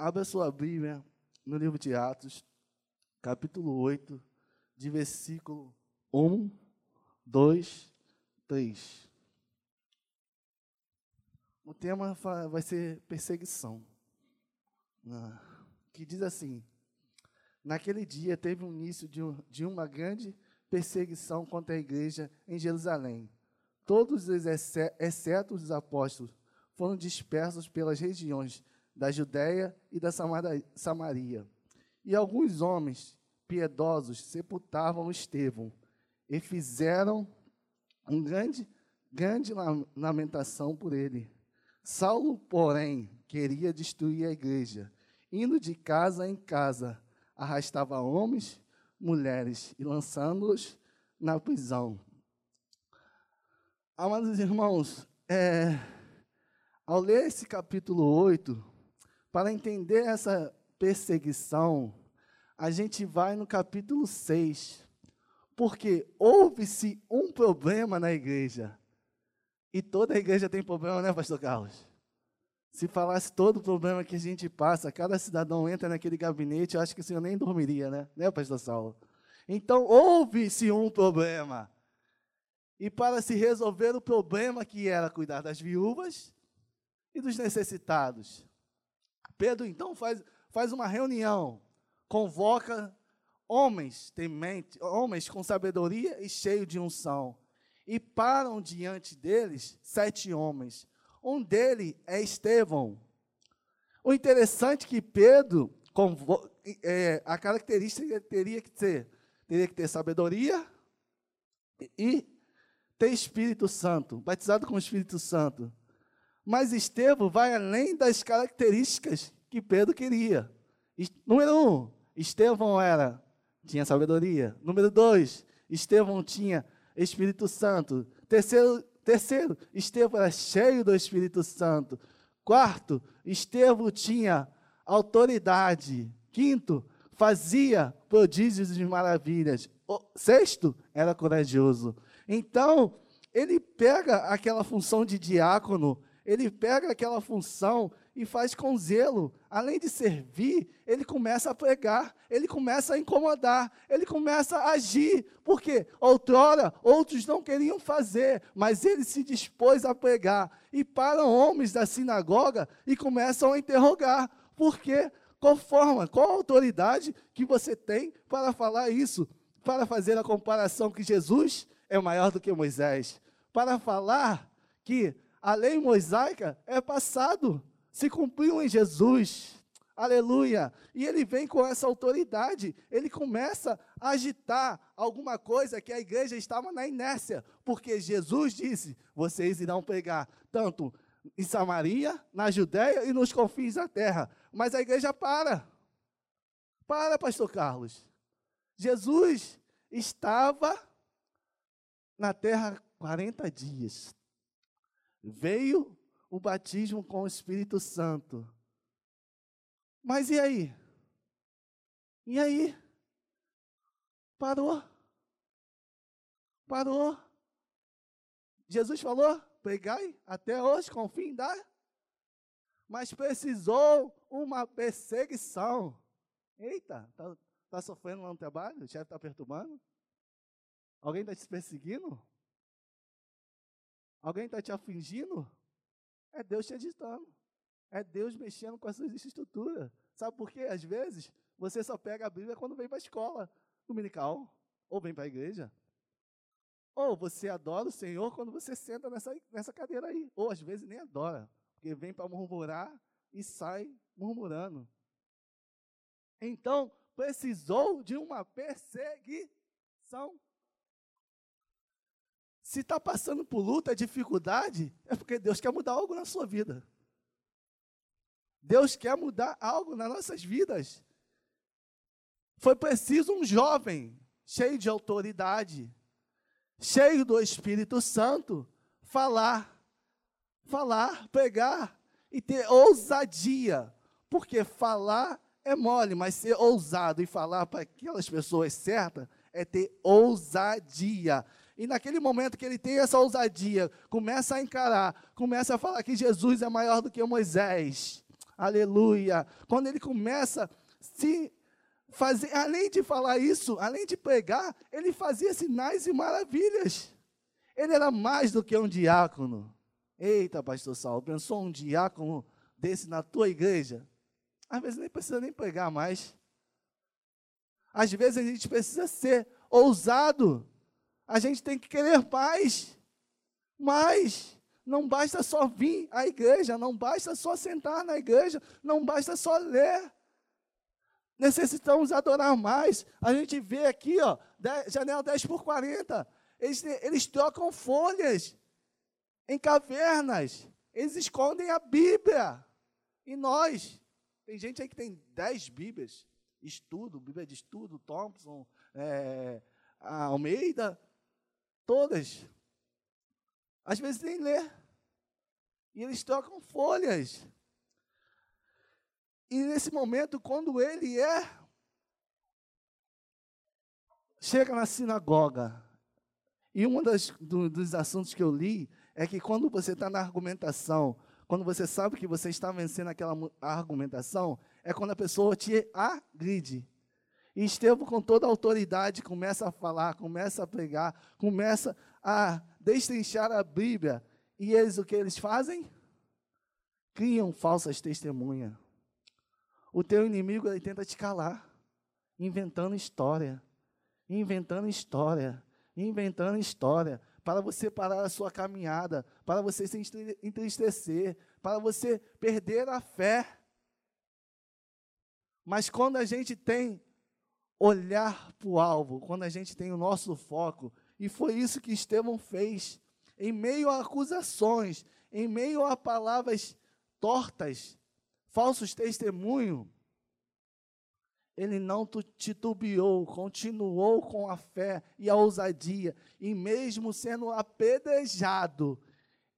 Abra sua Bíblia no livro de Atos, capítulo 8, de versículo 1, 2, 3. O tema vai ser perseguição. Ah, que diz assim: Naquele dia teve um início de, uma grande perseguição contra a igreja em Jerusalém. Todos os, exceto os apóstolos, foram dispersos pelas regiões da Judéia e da Samaria. E alguns homens piedosos sepultavam Estevão e fizeram um grande, grande lamentação por ele. Saulo, porém, queria destruir a igreja, indo de casa em casa, arrastava homens, mulheres e lançando-os na prisão. Amados irmãos, é, ao ler esse capítulo 8, para entender essa perseguição, a gente vai no capítulo 6. Porque houve-se um problema na igreja. E toda a igreja tem problema, né, pastor Carlos? Se falasse todo o problema que a gente passa, cada cidadão entra naquele gabinete, eu acho que o senhor nem dormiria, né? Né, pastor Saulo? Então, houve-se um problema. E para se resolver o problema que era cuidar das viúvas e dos necessitados, Pedro então faz, faz uma reunião, convoca homens tementes, homens com sabedoria e cheio de unção. E param diante deles sete homens. Um deles é Estevão. O interessante é que Pedro, é, a característica teria que ter, teria que ter sabedoria e ter Espírito Santo, batizado com o Espírito Santo. Mas Estevão vai além das características que Pedro queria. Número um, Estevão era, tinha sabedoria. Número dois, Estevão tinha Espírito Santo. Terceiro, terceiro, Estevão era cheio do Espírito Santo. Quarto, Estevão tinha autoridade. Quinto, fazia prodígios e maravilhas. O sexto, era corajoso. Então, ele pega aquela função de diácono ele pega aquela função e faz com zelo. Além de servir, ele começa a pregar, ele começa a incomodar, ele começa a agir. Porque outrora outros não queriam fazer, mas ele se dispôs a pregar. E param homens da sinagoga e começam a interrogar. Por quê? Qual forma, qual autoridade que você tem para falar isso? Para fazer a comparação que Jesus é maior do que Moisés? Para falar que a lei mosaica é passado, se cumpriu em Jesus. Aleluia! E ele vem com essa autoridade, ele começa a agitar alguma coisa que a igreja estava na inércia, porque Jesus disse: vocês irão pregar tanto em Samaria, na Judéia e nos confins da terra. Mas a igreja para. Para, pastor Carlos. Jesus estava na terra 40 dias. Veio o batismo com o Espírito Santo. Mas e aí? E aí? Parou. Parou. Jesus falou: pregai até hoje com o fim da. Mas precisou uma perseguição. Eita, está tá sofrendo lá no trabalho? O chefe está perturbando? Alguém está te perseguindo? Alguém está te afligindo? É Deus te agitando. É Deus mexendo com a sua estrutura. Sabe por quê? Às vezes, você só pega a Bíblia quando vem para a escola dominical, ou vem para a igreja. Ou você adora o Senhor quando você senta nessa, nessa cadeira aí. Ou às vezes nem adora, porque vem para murmurar e sai murmurando. Então, precisou de uma perseguição. Se está passando por luta, dificuldade, é porque Deus quer mudar algo na sua vida. Deus quer mudar algo nas nossas vidas. Foi preciso um jovem cheio de autoridade, cheio do Espírito Santo, falar, falar, pregar e ter ousadia. Porque falar é mole, mas ser ousado e falar para aquelas pessoas certas é ter ousadia. E naquele momento que ele tem essa ousadia, começa a encarar, começa a falar que Jesus é maior do que Moisés. aleluia. Quando ele começa a se fazer, além de falar isso, além de pregar, ele fazia sinais e maravilhas. Ele era mais do que um diácono. Eita, pastor Saulo, pensou um diácono desse na tua igreja? Às vezes nem precisa nem pregar mais. Às vezes a gente precisa ser ousado. A gente tem que querer paz. Mas não basta só vir à igreja, não basta só sentar na igreja, não basta só ler. Necessitamos adorar mais. A gente vê aqui, ó, janela 10 por 40. Eles, eles trocam folhas em cavernas. Eles escondem a Bíblia. E nós, tem gente aí que tem 10 Bíblias, estudo, Bíblia de estudo, Thompson, é, Almeida, todas. Às vezes nem lê. E eles trocam folhas. E nesse momento, quando ele é, chega na sinagoga, e um do, dos assuntos que eu li é que quando você está na argumentação, quando você sabe que você está vencendo aquela argumentação, é quando a pessoa te agride. E Estevão, com toda a autoridade, começa a falar, começa a pregar, começa a destrinchar a Bíblia. E eles, o que eles fazem? Criam falsas testemunhas. O teu inimigo, ele tenta te calar, inventando história, inventando história, inventando história, para você parar a sua caminhada, para você se entristecer, para você perder a fé. Mas quando a gente tem olhar para o alvo, quando a gente tem o nosso foco, e foi isso que Estevão fez, em meio a acusações, em meio a palavras tortas, falsos testemunhos, ele não titubeou, continuou com a fé e a ousadia, e mesmo sendo apedrejado,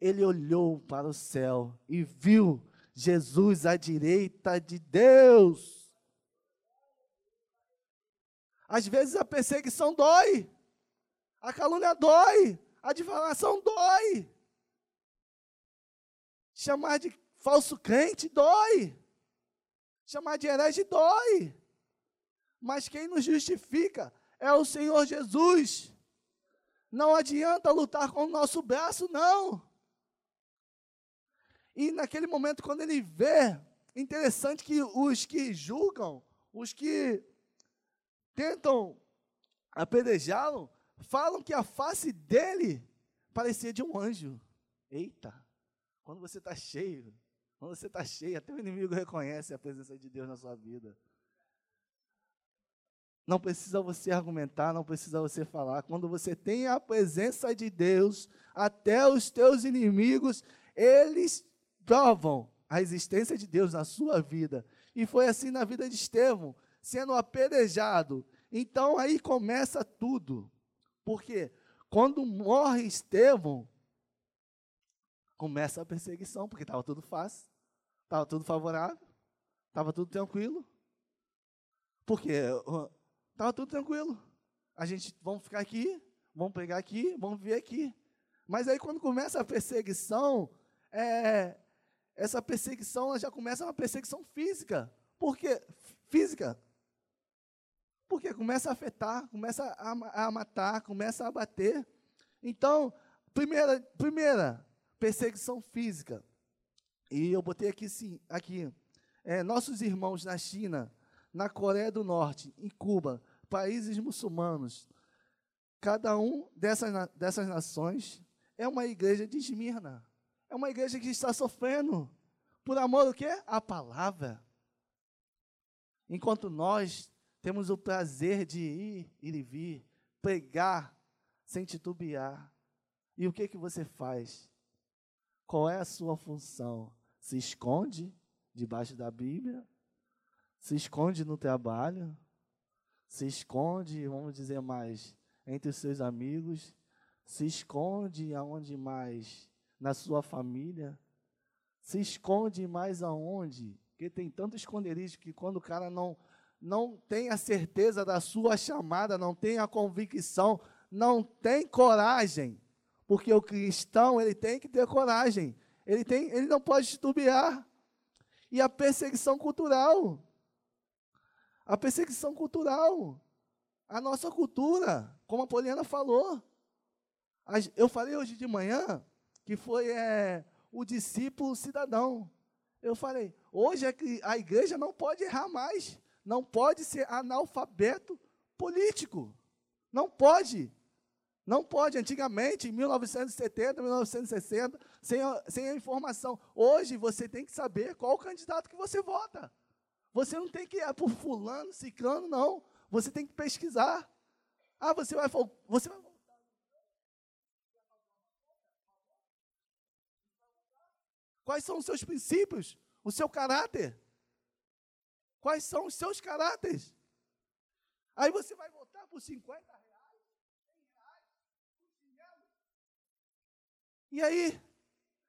ele olhou para o céu e viu Jesus à direita de Deus. Às vezes a perseguição dói, a calúnia dói, a difamação dói, chamar de falso crente dói, chamar de herege dói. Mas quem nos justifica é o Senhor Jesus. Não adianta lutar com o nosso braço, não. E naquele momento, quando ele vê, interessante que os que julgam, os que tentam apedrejá-lo, falam que a face dele parecia de um anjo. Eita, quando você está cheio, quando você está cheio, até o inimigo reconhece a presença de Deus na sua vida. Não precisa você argumentar, não precisa você falar. Quando você tem a presença de Deus, até os teus inimigos, eles provam a existência de Deus na sua vida. E foi assim na vida de Estevão, sendo apedrejado. Então aí começa tudo. Porque quando morre Estevão, começa a perseguição, porque estava tudo fácil, estava tudo favorável, estava tudo tranquilo. Porque Estava tudo tranquilo. A gente, vamos ficar aqui, vamos pegar aqui, vamos ver aqui. Mas aí quando começa a perseguição, é, essa perseguição já começa uma perseguição física. Por quê? Física. Porque começa a afetar, começa a, matar, começa a bater. Então, primeira, primeira perseguição física. E eu botei aqui sim, aqui. É, nossos irmãos na China, na Coreia do Norte, em Cuba, países muçulmanos, cada um dessas, dessas nações é uma igreja de Esmirna. É uma igreja que está sofrendo. Por amor o quê? A palavra. Enquanto nós temos o prazer de ir, ir e vir, pregar sem titubear. E o que que você faz? Qual é a sua função? Se esconde debaixo da Bíblia? Se esconde no trabalho? se esconde, vamos dizer mais, entre os seus amigos, se esconde aonde mais? Na sua família, se esconde mais aonde? Porque tem tanto esconderijo que quando o cara não não tem a certeza da sua chamada, não tem a convicção, não tem coragem, porque o cristão ele tem que ter coragem, ele tem, ele não pode titubear. E a perseguição cultural. A perseguição cultural. A nossa cultura, como a Poliana falou. Eu falei hoje de manhã que foi é, o discípulo cidadão. Eu falei, hoje é a igreja não pode errar mais, não pode ser analfabeto político. Não pode. Não pode. Antigamente, em 1970, 1960, sem a, sem a informação. Hoje você tem que saber qual o candidato que você vota. Você não tem que ir por fulano, ciclano, não. Você tem que pesquisar. Ah, você vai, você vai Quais são os seus princípios? O seu caráter? Quais são os seus caráteres? Aí você vai votar por 50 reais, 100 reais. E aí?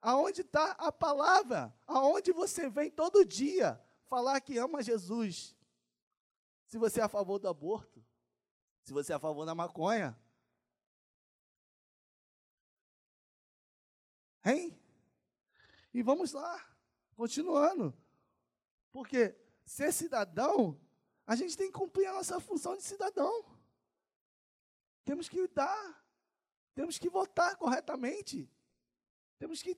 Aonde está a palavra? Aonde você vem todo dia falar que ama Jesus? Se você é a favor do aborto, se você é a favor da maconha. Hein? E vamos lá, continuando. Porque ser cidadão, a gente tem que cumprir a nossa função de cidadão. Temos que dar, temos que votar corretamente. Temos que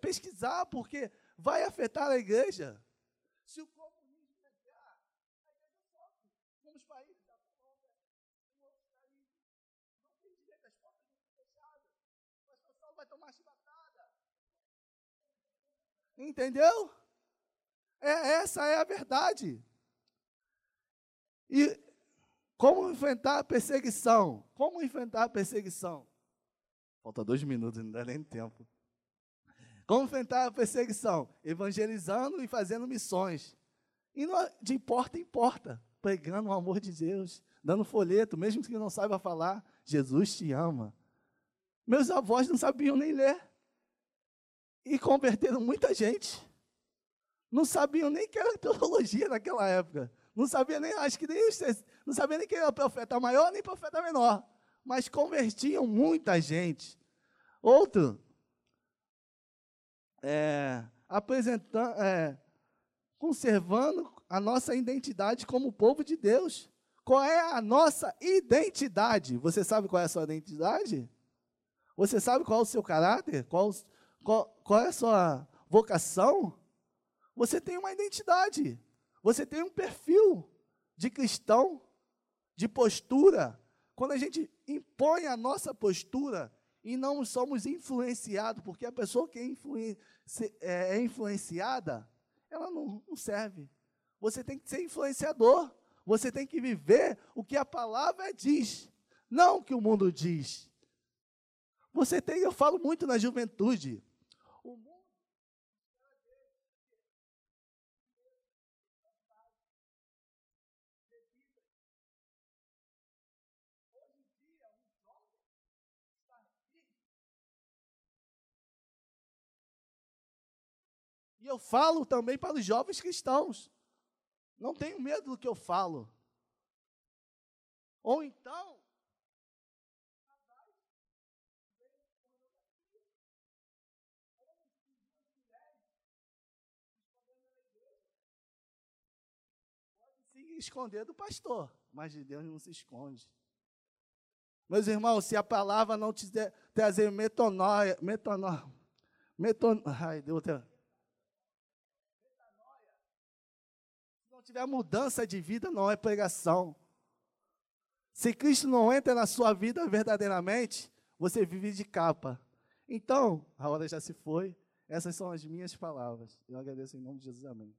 pesquisar, porque vai afetar a igreja. Se o comunismo pegar, a igreja sofre. Como países da Colômbia, em outros países, não tem direito, as portas estão fechadas. O Saulo vai tomar chibatada. Entendeu? É, essa é a verdade. E como enfrentar a perseguição? Como enfrentar a perseguição? Falta dois minutos, não dá nem tempo. Como enfrentar a perseguição? Evangelizando e fazendo missões. E de porta em porta, pregando o amor de Deus, dando folheto, mesmo que não saiba falar, Jesus te ama. Meus avós não sabiam nem ler e converteram muita gente. Não sabiam nem que era teologia naquela época. Não sabia nem, acho que nem não sabia nem que era profeta maior nem profeta menor. Mas convertiam muita gente. Outro, é, apresentando, é, conservando a nossa identidade como povo de Deus. Qual é a nossa identidade? Você sabe qual é a sua identidade? Você sabe qual é o seu caráter? Qual, qual, qual é a sua vocação? Você tem uma identidade, você tem um perfil de cristão, de postura. Quando a gente impõe a nossa postura e não somos influenciados, porque a pessoa que é, é, é influenciada, ela não, não serve. Você tem que ser influenciador. Você tem que viver o que a palavra diz, não o que o mundo diz. Você tem, eu falo muito na juventude, eu falo também para os jovens cristãos. Não tenho medo do que eu falo. Ou então, esconder do pastor, mas de Deus não se esconde. Meus irmãos, se a palavra não te trazer metonóia, metonóia, meton, ai, Deus, tiver mudança de vida, não é pregação. Se Cristo não entra na sua vida verdadeiramente, você vive de capa. Então, a hora já se foi. Essas são as minhas palavras. Eu agradeço em nome de Jesus. Amém.